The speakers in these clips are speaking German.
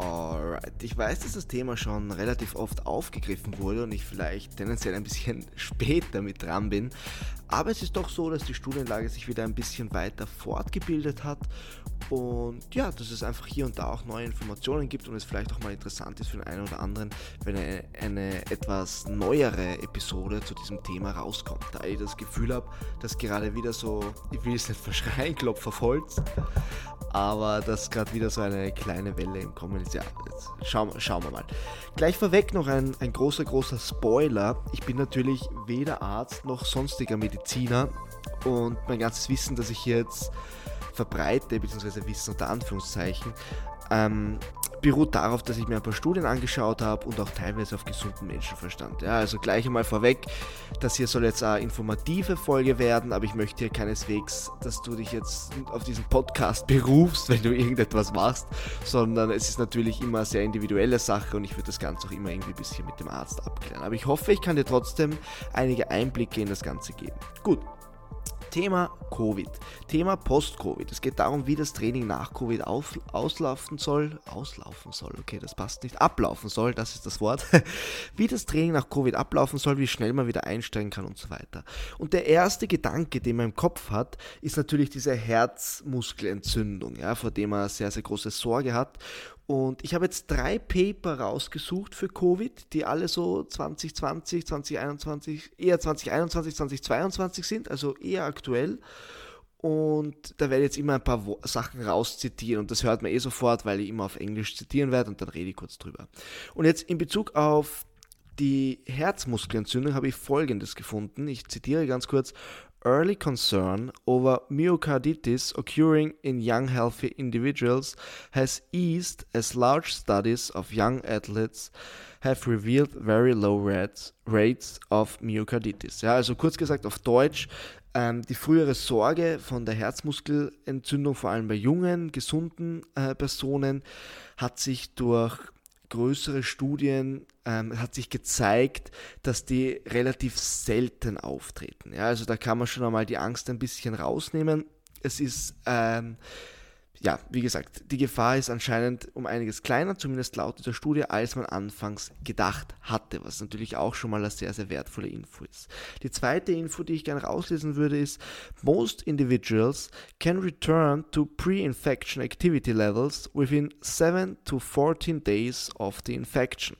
Alright, ich weiß, dass das Thema schon relativ oft aufgegriffen wurde und ich vielleicht tendenziell ein bisschen spät damit dran bin, aber es ist doch so, dass die Studienlage sich wieder ein bisschen weiter fortgebildet hat und ja, dass es einfach hier und da auch neue Informationen gibt und es vielleicht auch mal interessant ist für den einen oder anderen, wenn eine, eine etwas neuere Episode zu diesem Thema rauskommt. Da ich das Gefühl habe, dass gerade wieder so, ich will es nicht verschreien, Klopf auf Holz, aber dass gerade wieder so eine kleine Welle im Kommen ist. Ja, jetzt schauen, schauen wir mal. Gleich vorweg noch ein, ein großer, großer Spoiler. Ich bin natürlich weder Arzt noch sonstiger Mediziner und mein ganzes Wissen, das ich jetzt verbreite, beziehungsweise Wissen unter Anführungszeichen, ähm, beruht darauf, dass ich mir ein paar Studien angeschaut habe und auch teilweise auf gesunden Menschenverstand. Ja, also gleich einmal vorweg, das hier soll jetzt eine informative Folge werden, aber ich möchte hier keineswegs, dass du dich jetzt auf diesen Podcast berufst, wenn du irgendetwas machst, sondern es ist natürlich immer eine sehr individuelle Sache und ich würde das Ganze auch immer irgendwie ein bisschen mit dem Arzt abklären. Aber ich hoffe, ich kann dir trotzdem einige Einblicke in das Ganze geben. Gut, Thema Covid, Thema Post-Covid. Es geht darum, wie das Training nach Covid auf, auslaufen soll. Auslaufen soll, okay, das passt nicht. Ablaufen soll, das ist das Wort. wie das Training nach Covid ablaufen soll, wie schnell man wieder einsteigen kann und so weiter. Und der erste Gedanke, den man im Kopf hat, ist natürlich diese Herzmuskelentzündung, ja, vor dem man sehr, sehr große Sorge hat. Und ich habe jetzt drei Paper rausgesucht für Covid, die alle so 2020, 2021, eher 2021, 2022 sind, also eher aktuell. Und da werde ich jetzt immer ein paar Sachen rauszitieren und das hört man eh sofort, weil ich immer auf Englisch zitieren werde und dann rede ich kurz drüber. Und jetzt in Bezug auf die Herzmuskelentzündung habe ich folgendes gefunden. Ich zitiere ganz kurz early concern over myocarditis occurring in young healthy individuals has eased as large studies of young athletes have revealed very low rates, rates of myocarditis. Ja, also kurz gesagt auf Deutsch, ähm, die frühere Sorge von der Herzmuskelentzündung, vor allem bei jungen, gesunden äh, Personen, hat sich durch größere Studien ähm, hat sich gezeigt, dass die relativ selten auftreten. Ja, also da kann man schon einmal die Angst ein bisschen rausnehmen. Es ist ähm, ja, wie gesagt, die Gefahr ist anscheinend um einiges kleiner, zumindest laut dieser Studie, als man anfangs gedacht hatte, was natürlich auch schon mal eine sehr, sehr wertvolle Info ist. Die zweite Info, die ich gerne rauslesen würde, ist, most individuals can return to pre-infection activity levels within 7 to 14 days of the infection.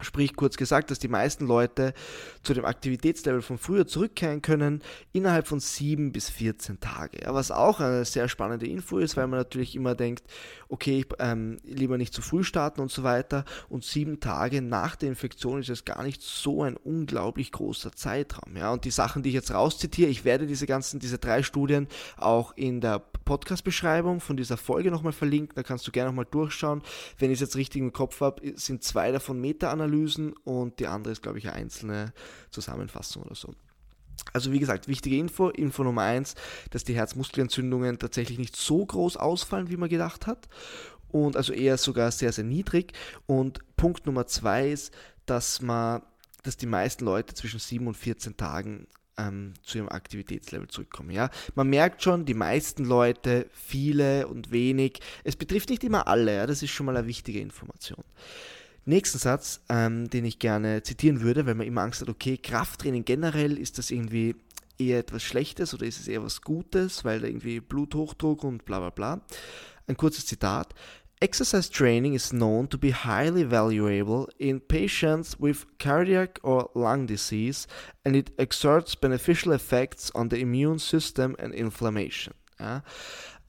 Sprich kurz gesagt, dass die meisten Leute zu dem Aktivitätslevel von früher zurückkehren können innerhalb von 7 bis 14 Tage. Was auch eine sehr spannende Info ist, weil man natürlich immer denkt, okay, ähm, lieber nicht zu früh starten und so weiter. Und sieben Tage nach der Infektion ist es gar nicht so ein unglaublich großer Zeitraum. Ja, und die Sachen, die ich jetzt rauszitiere, ich werde diese ganzen, diese drei Studien auch in der Podcast-Beschreibung von dieser Folge nochmal verlinken. Da kannst du gerne nochmal durchschauen. Wenn ich es jetzt richtig im Kopf habe, sind zwei davon Meta-Analysen und die andere ist, glaube ich, eine einzelne Zusammenfassung oder so. Also wie gesagt, wichtige Info. Info Nummer eins, dass die Herzmuskelentzündungen tatsächlich nicht so groß ausfallen, wie man gedacht hat. Und also eher sogar sehr, sehr niedrig. Und Punkt Nummer zwei ist, dass man, dass die meisten Leute zwischen 7 und 14 Tagen ähm, zu ihrem Aktivitätslevel zurückkommen. Ja? Man merkt schon, die meisten Leute, viele und wenig. Es betrifft nicht immer alle, ja? das ist schon mal eine wichtige Information. Nächsten Satz, ähm, den ich gerne zitieren würde, weil man immer Angst hat, okay, Krafttraining generell, ist das irgendwie eher etwas Schlechtes oder ist es eher was Gutes, weil da irgendwie Bluthochdruck und bla bla bla. Ein kurzes Zitat. Exercise training is known to be highly valuable in patients with cardiac or lung disease and it exerts beneficial effects on the immune system and inflammation. Ja.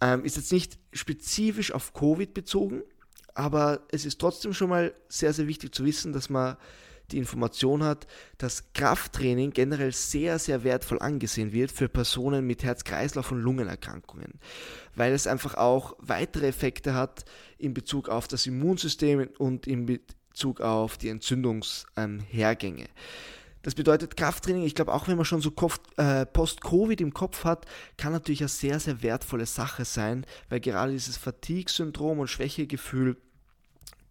Ähm, ist jetzt nicht spezifisch auf Covid bezogen, aber es ist trotzdem schon mal sehr, sehr wichtig zu wissen, dass man die Information hat, dass Krafttraining generell sehr, sehr wertvoll angesehen wird für Personen mit Herz-Kreislauf- und Lungenerkrankungen, weil es einfach auch weitere Effekte hat in Bezug auf das Immunsystem und in Bezug auf die Entzündungshergänge. Ähm, das bedeutet Krafttraining, ich glaube auch wenn man schon so äh, Post-Covid im Kopf hat, kann natürlich eine sehr, sehr wertvolle Sache sein, weil gerade dieses Fatigue-Syndrom und Schwächegefühl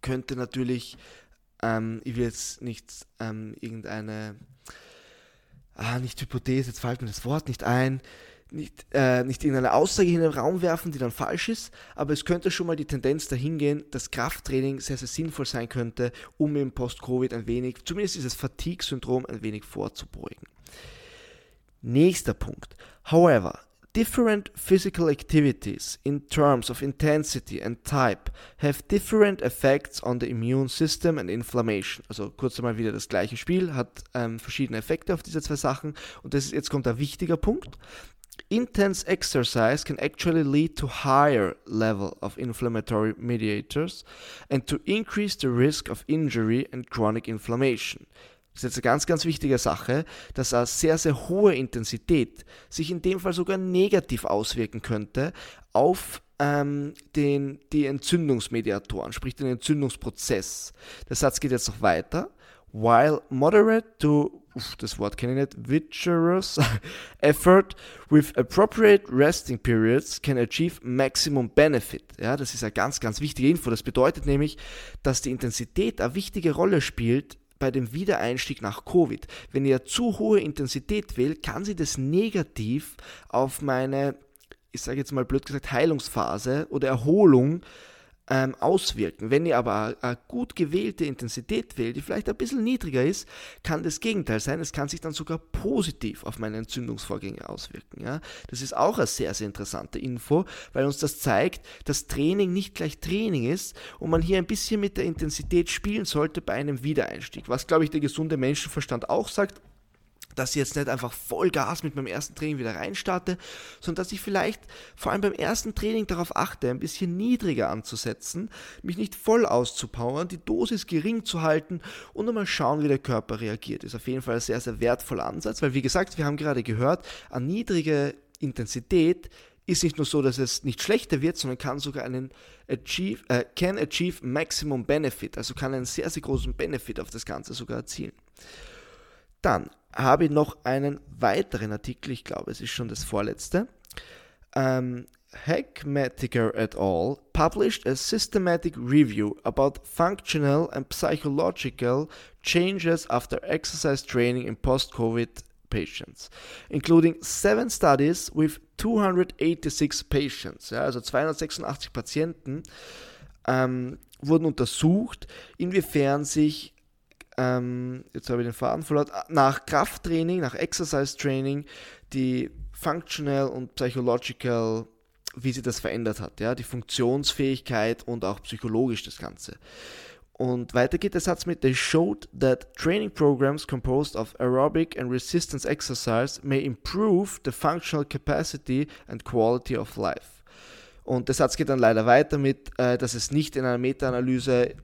könnte natürlich, ähm, ich will jetzt nicht ähm, irgendeine, ah, nicht Hypothese, jetzt fällt mir das Wort nicht ein, nicht, äh, nicht irgendeine Aussage in den Raum werfen, die dann falsch ist, aber es könnte schon mal die Tendenz dahin gehen, dass Krafttraining sehr, sehr sinnvoll sein könnte, um im Post-Covid ein wenig, zumindest dieses Fatigue-Syndrom ein wenig vorzubeugen. Nächster Punkt. However, different physical activities in terms of intensity and type have different effects on the immune system and inflammation. Also kurz einmal wieder das gleiche Spiel, hat ähm, verschiedene Effekte auf diese zwei Sachen und das ist, jetzt kommt ein wichtiger Punkt. Intense exercise can actually lead to higher level of inflammatory mediators and to increase the risk of injury and chronic inflammation. Das ist jetzt eine ganz, ganz wichtige Sache, dass eine sehr, sehr hohe Intensität sich in dem Fall sogar negativ auswirken könnte auf ähm, den, die Entzündungsmediatoren, sprich den Entzündungsprozess. Der Satz geht jetzt noch weiter. While moderate to, das Wort kenne ich nicht, vigorous effort with appropriate resting periods can achieve maximum benefit. Ja, das ist eine ganz, ganz wichtige Info. Das bedeutet nämlich, dass die Intensität eine wichtige Rolle spielt bei dem Wiedereinstieg nach Covid. Wenn ihr zu hohe Intensität wählt, kann sie das negativ auf meine, ich sage jetzt mal blöd gesagt, Heilungsphase oder Erholung ähm, auswirken. Wenn ihr aber eine gut gewählte Intensität wählt, die vielleicht ein bisschen niedriger ist, kann das Gegenteil sein. Es kann sich dann sogar positiv auf meine Entzündungsvorgänge auswirken. Ja? Das ist auch eine sehr, sehr interessante Info, weil uns das zeigt, dass Training nicht gleich Training ist und man hier ein bisschen mit der Intensität spielen sollte bei einem Wiedereinstieg. Was, glaube ich, der gesunde Menschenverstand auch sagt, dass ich jetzt nicht einfach Vollgas mit meinem ersten Training wieder reinstarte, sondern dass ich vielleicht vor allem beim ersten Training darauf achte, ein bisschen niedriger anzusetzen, mich nicht voll auszupowern, die Dosis gering zu halten und dann mal schauen, wie der Körper reagiert. Ist auf jeden Fall ein sehr, sehr wertvoller Ansatz, weil wie gesagt, wir haben gerade gehört, eine niedrige Intensität ist nicht nur so, dass es nicht schlechter wird, sondern kann sogar einen achieve, äh, can achieve maximum benefit, also kann einen sehr, sehr großen Benefit auf das Ganze sogar erzielen. Dann habe ich noch einen weiteren Artikel, ich glaube, es ist schon das vorletzte. Ähm, Hackmatiker et al. published a systematic review about functional and psychological changes after exercise training in post-COVID patients, including seven studies with 286 patients. Ja, also 286 Patienten ähm, wurden untersucht, inwiefern sich ähm, jetzt habe ich den Faden verloren, nach Krafttraining, nach Exercise Training, die Functional und Psychological, wie sie das verändert hat, ja, die Funktionsfähigkeit und auch psychologisch das Ganze. Und weiter geht der Satz mit, they showed that training programs composed of aerobic and resistance exercise may improve the functional capacity and quality of life. Und der Satz geht dann leider weiter mit, äh, dass es nicht in einer Meta-Analyse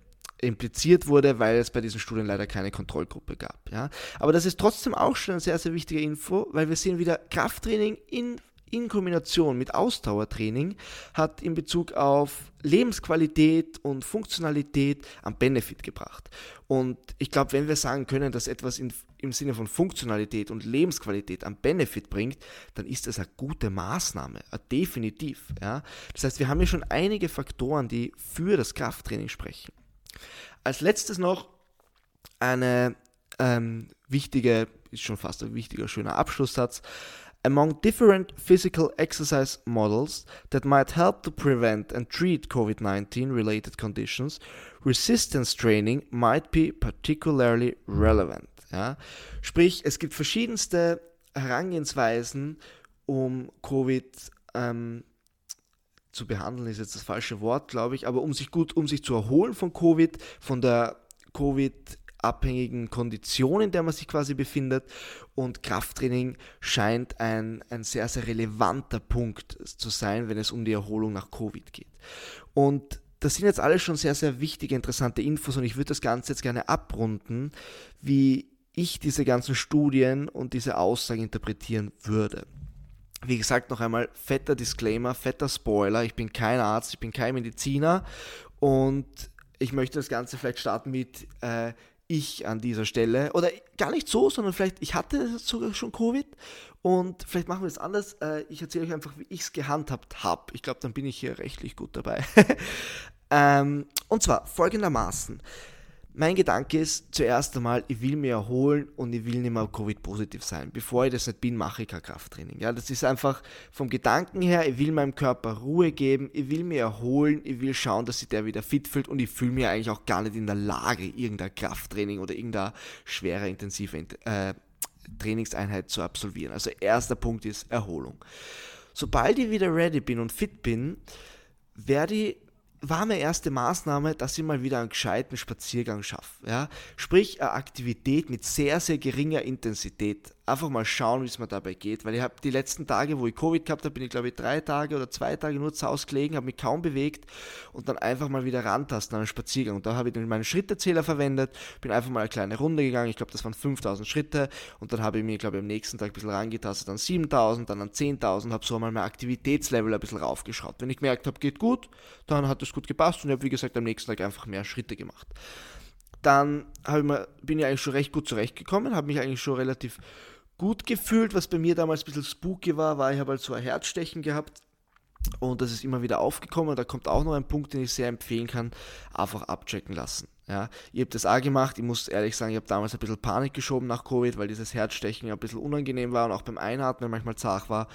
impliziert wurde, weil es bei diesen Studien leider keine Kontrollgruppe gab. Ja. Aber das ist trotzdem auch schon eine sehr, sehr wichtige Info, weil wir sehen wieder Krafttraining in in Kombination mit Ausdauertraining hat in Bezug auf Lebensqualität und Funktionalität am Benefit gebracht. Und ich glaube, wenn wir sagen können, dass etwas in, im Sinne von Funktionalität und Lebensqualität am Benefit bringt, dann ist das eine gute Maßnahme, definitiv. Ja? Das heißt, wir haben hier schon einige Faktoren, die für das Krafttraining sprechen. Als letztes noch eine ähm, wichtige, ist schon fast ein wichtiger, schöner Abschlusssatz. Among different physical exercise models that might help to prevent and treat COVID 19 related conditions, resistance training might be particularly relevant. Ja? Sprich, es gibt verschiedenste Herangehensweisen, um Covid ähm, zu behandeln ist jetzt das falsche Wort, glaube ich, aber um sich gut, um sich zu erholen von Covid, von der Covid abhängigen Kondition, in der man sich quasi befindet. Und Krafttraining scheint ein, ein sehr, sehr relevanter Punkt zu sein, wenn es um die Erholung nach Covid geht. Und das sind jetzt alles schon sehr, sehr wichtige, interessante Infos und ich würde das Ganze jetzt gerne abrunden, wie ich diese ganzen Studien und diese Aussagen interpretieren würde. Wie gesagt, noch einmal fetter Disclaimer, fetter Spoiler. Ich bin kein Arzt, ich bin kein Mediziner und ich möchte das Ganze vielleicht starten mit äh, ich an dieser Stelle. Oder gar nicht so, sondern vielleicht, ich hatte sogar schon Covid und vielleicht machen wir es anders. Äh, ich erzähle euch einfach, wie ich es gehandhabt habe. Ich glaube, dann bin ich hier rechtlich gut dabei. ähm, und zwar folgendermaßen. Mein Gedanke ist zuerst einmal, ich will mich erholen und ich will nicht mehr Covid-positiv sein. Bevor ich das nicht bin, mache ich kein Krafttraining. Ja, das ist einfach vom Gedanken her, ich will meinem Körper Ruhe geben, ich will mich erholen, ich will schauen, dass sich der wieder fit fühlt und ich fühle mich eigentlich auch gar nicht in der Lage, irgendein Krafttraining oder irgendeine schwere, intensive äh, Trainingseinheit zu absolvieren. Also erster Punkt ist Erholung. Sobald ich wieder ready bin und fit bin, werde ich war meine erste Maßnahme, dass ich mal wieder einen gescheiten Spaziergang schaffe. Ja? Sprich, eine Aktivität mit sehr, sehr geringer Intensität einfach mal schauen, wie es mir dabei geht. Weil ich habe die letzten Tage, wo ich Covid gehabt habe, bin ich glaube ich drei Tage oder zwei Tage nur zu Hause gelegen, habe mich kaum bewegt und dann einfach mal wieder rantasten an einen Spaziergang. Und da habe ich dann meinen Schrittezähler verwendet, bin einfach mal eine kleine Runde gegangen. Ich glaube, das waren 5000 Schritte und dann habe ich mir, glaube ich, am nächsten Tag ein bisschen rangetastet an 7000, dann an 10.000, habe so mal mein Aktivitätslevel ein bisschen raufgeschaut. Wenn ich gemerkt habe, geht gut, dann hat es gut gepasst und ich habe, wie gesagt, am nächsten Tag einfach mehr Schritte gemacht. Dann ich mir, bin ich eigentlich schon recht gut zurechtgekommen, habe mich eigentlich schon relativ gut gefühlt. Was bei mir damals ein bisschen spooky war, war, ich habe halt so ein Herzstechen gehabt und das ist immer wieder aufgekommen. Da kommt auch noch ein Punkt, den ich sehr empfehlen kann, einfach abchecken lassen. Ja, ich habe das auch gemacht. Ich muss ehrlich sagen, ich habe damals ein bisschen Panik geschoben nach Covid, weil dieses Herzstechen ein bisschen unangenehm war und auch beim Einatmen manchmal zart war.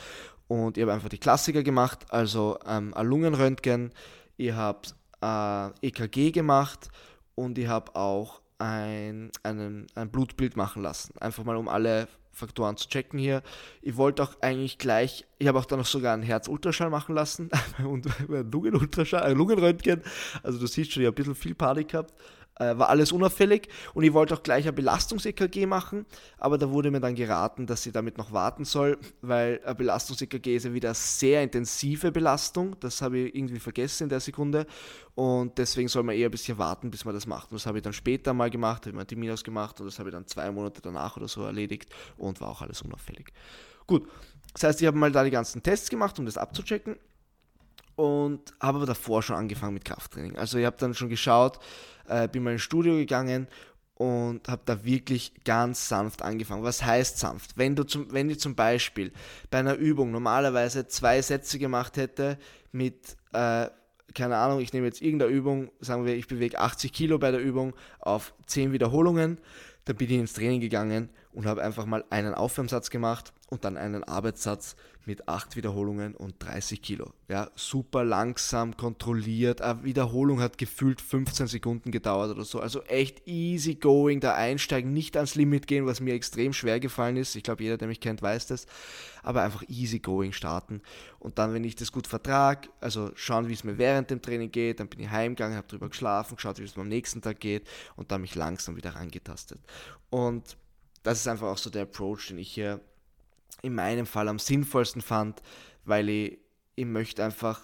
Und ich habe einfach die Klassiker gemacht, also ähm, ein Lungenröntgen, ich habe äh, EKG gemacht und ich habe auch ein, einen, ein Blutbild machen lassen. Einfach mal um alle Faktoren zu checken hier. Ich wollte auch eigentlich gleich, ich habe auch dann noch sogar einen Herzultraschall machen lassen und Lungenultraschall, äh, Lungenröntgen. Also du siehst schon, ich habe ein bisschen viel Panik gehabt äh, war alles unauffällig und ich wollte auch gleich ein Belastungs-EKG machen, aber da wurde mir dann geraten, dass ich damit noch warten soll, weil ein Belastungs-EKG ist ja wieder sehr intensive Belastung, das habe ich irgendwie vergessen in der Sekunde und deswegen soll man eher ein bisschen warten, bis man das macht. Und das habe ich dann später mal gemacht, habe ich mal Termin ausgemacht und das habe ich dann zwei Monate danach oder so erledigt und war auch alles unauffällig. Gut, das heißt, ich habe mal da die ganzen Tests gemacht, um das abzuchecken und habe aber davor schon angefangen mit Krafttraining. Also ich habe dann schon geschaut, äh, bin mal ins Studio gegangen und habe da wirklich ganz sanft angefangen. Was heißt sanft? Wenn, du zum, wenn ich zum Beispiel bei einer Übung normalerweise zwei Sätze gemacht hätte mit, äh, keine Ahnung, ich nehme jetzt irgendeine Übung, sagen wir, ich bewege 80 Kilo bei der Übung auf 10 Wiederholungen, dann bin ich ins Training gegangen und habe einfach mal einen Aufwärmsatz gemacht und dann einen Arbeitssatz mit 8 Wiederholungen und 30 Kilo. Ja, super langsam, kontrolliert. Eine Wiederholung hat gefühlt 15 Sekunden gedauert oder so. Also echt easy going, da einsteigen, nicht ans Limit gehen, was mir extrem schwer gefallen ist. Ich glaube, jeder, der mich kennt, weiß das. Aber einfach easy going starten. Und dann, wenn ich das gut vertrage, also schauen, wie es mir während dem Training geht, dann bin ich heimgegangen, habe drüber geschlafen, geschaut, wie es mir am nächsten Tag geht und dann mich langsam wieder rangetastet. Und das ist einfach auch so der Approach, den ich hier in meinem Fall am sinnvollsten fand, weil ich, ich möchte einfach,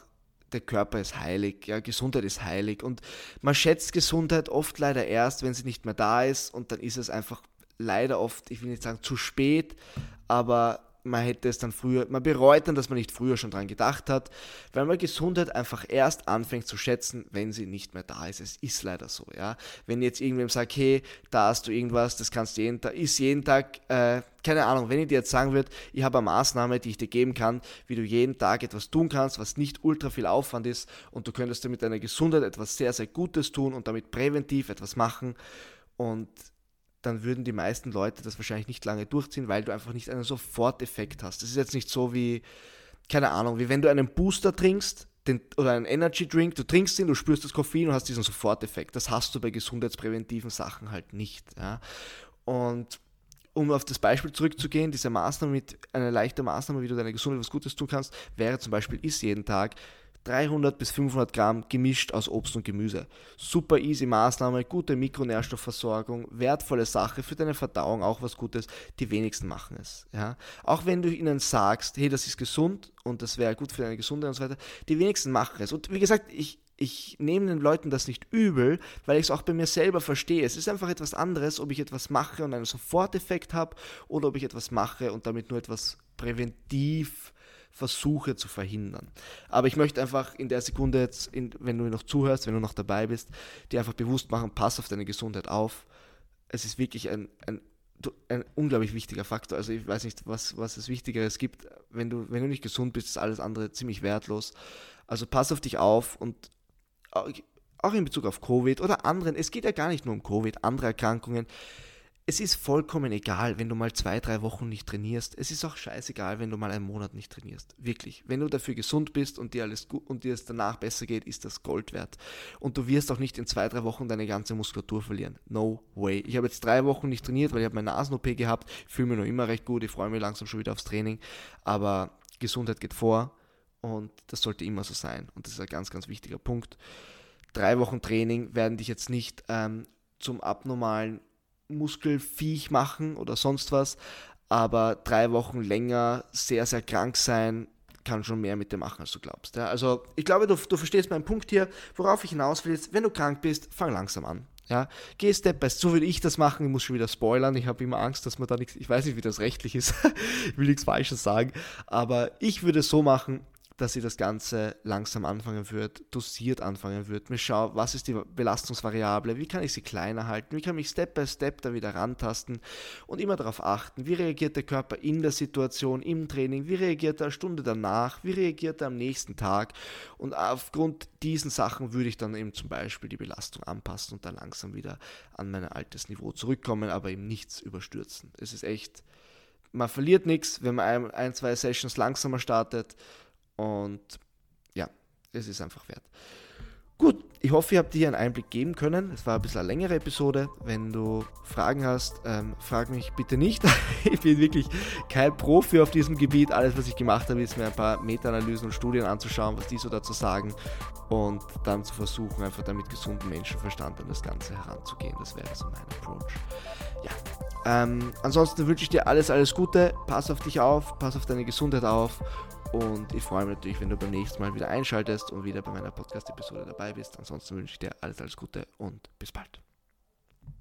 der Körper ist heilig, ja, Gesundheit ist heilig. Und man schätzt Gesundheit oft leider erst, wenn sie nicht mehr da ist. Und dann ist es einfach leider oft, ich will nicht sagen zu spät, aber man hätte es dann früher, man bereut dann, dass man nicht früher schon dran gedacht hat, weil man Gesundheit einfach erst anfängt zu schätzen, wenn sie nicht mehr da ist. Es ist leider so, ja. Wenn jetzt irgendwem sagt, hey, da hast du irgendwas, das kannst du jeden Tag, ist jeden Tag, äh, keine Ahnung, wenn ich dir jetzt sagen würde, ich habe eine Maßnahme, die ich dir geben kann, wie du jeden Tag etwas tun kannst, was nicht ultra viel Aufwand ist und du könntest damit deiner Gesundheit etwas sehr, sehr Gutes tun und damit präventiv etwas machen und dann würden die meisten Leute das wahrscheinlich nicht lange durchziehen, weil du einfach nicht einen Soforteffekt hast. Das ist jetzt nicht so wie, keine Ahnung, wie wenn du einen Booster trinkst den, oder einen Energy Drink, du trinkst ihn, du spürst das Koffein und hast diesen Soforteffekt. Das hast du bei gesundheitspräventiven Sachen halt nicht. Ja? Und um auf das Beispiel zurückzugehen, diese Maßnahme mit einer leichten Maßnahme, wie du deiner Gesundheit was Gutes tun kannst, wäre zum Beispiel, ist jeden Tag 300 bis 500 Gramm gemischt aus Obst und Gemüse. Super easy Maßnahme, gute Mikronährstoffversorgung, wertvolle Sache für deine Verdauung, auch was Gutes. Die wenigsten machen es. Ja? Auch wenn du ihnen sagst, hey, das ist gesund und das wäre gut für deine Gesundheit und so weiter, die wenigsten machen es. Und wie gesagt, ich, ich nehme den Leuten das nicht übel, weil ich es auch bei mir selber verstehe. Es ist einfach etwas anderes, ob ich etwas mache und einen Soforteffekt habe oder ob ich etwas mache und damit nur etwas präventiv versuche zu verhindern. Aber ich möchte einfach in der Sekunde jetzt, in, wenn du noch zuhörst, wenn du noch dabei bist, dir einfach bewusst machen, pass auf deine Gesundheit auf. Es ist wirklich ein, ein, ein unglaublich wichtiger Faktor. Also ich weiß nicht, was, was es Wichtigeres gibt. Wenn du, wenn du nicht gesund bist, ist alles andere ziemlich wertlos. Also pass auf dich auf und auch in Bezug auf Covid oder anderen, es geht ja gar nicht nur um Covid, andere Erkrankungen, es ist vollkommen egal, wenn du mal zwei, drei Wochen nicht trainierst. Es ist auch scheißegal, wenn du mal einen Monat nicht trainierst. Wirklich. Wenn du dafür gesund bist und dir alles gut und dir es danach besser geht, ist das Gold wert. Und du wirst auch nicht in zwei, drei Wochen deine ganze Muskulatur verlieren. No way. Ich habe jetzt drei Wochen nicht trainiert, weil ich habe meine Nasen-OP gehabt. Fühle mich noch immer recht gut. Ich freue mich langsam schon wieder aufs Training. Aber Gesundheit geht vor und das sollte immer so sein. Und das ist ein ganz, ganz wichtiger Punkt. Drei Wochen Training werden dich jetzt nicht ähm, zum abnormalen Muskelviech machen oder sonst was, aber drei Wochen länger sehr, sehr krank sein, kann schon mehr mit dir machen, als du glaubst. Ja? Also ich glaube, du, du verstehst meinen Punkt hier, worauf ich hinaus will jetzt, wenn du krank bist, fang langsam an. Ja, geh Step by So würde ich das machen. Ich muss schon wieder spoilern. Ich habe immer Angst, dass man da nichts. Ich weiß nicht, wie das rechtlich ist. ich will nichts Falsches sagen. Aber ich würde es so machen dass sie das Ganze langsam anfangen wird, dosiert anfangen wird. Mir schau, was ist die Belastungsvariable, wie kann ich sie kleiner halten, wie kann ich Step by Step da wieder rantasten und immer darauf achten, wie reagiert der Körper in der Situation, im Training, wie reagiert er eine Stunde danach, wie reagiert er am nächsten Tag und aufgrund diesen Sachen würde ich dann eben zum Beispiel die Belastung anpassen und dann langsam wieder an mein altes Niveau zurückkommen, aber eben nichts überstürzen. Es ist echt, man verliert nichts, wenn man ein, ein zwei Sessions langsamer startet und ja, es ist einfach wert. Gut, ich hoffe, ihr habt dir einen Einblick geben können. Es war ein bisschen eine längere Episode. Wenn du Fragen hast, ähm, frag mich bitte nicht. ich bin wirklich kein Profi auf diesem Gebiet. Alles, was ich gemacht habe, ist mir ein paar Meta-Analysen und Studien anzuschauen, was die so dazu sagen und dann zu versuchen, einfach damit gesunden Menschenverstand an das Ganze heranzugehen. Das wäre so mein Approach. Ja, ähm, ansonsten wünsche ich dir alles, alles Gute. Pass auf dich auf, pass auf deine Gesundheit auf und ich freue mich natürlich, wenn du beim nächsten Mal wieder einschaltest und wieder bei meiner Podcast-Episode dabei bist. Ansonsten wünsche ich dir alles, alles Gute und bis bald.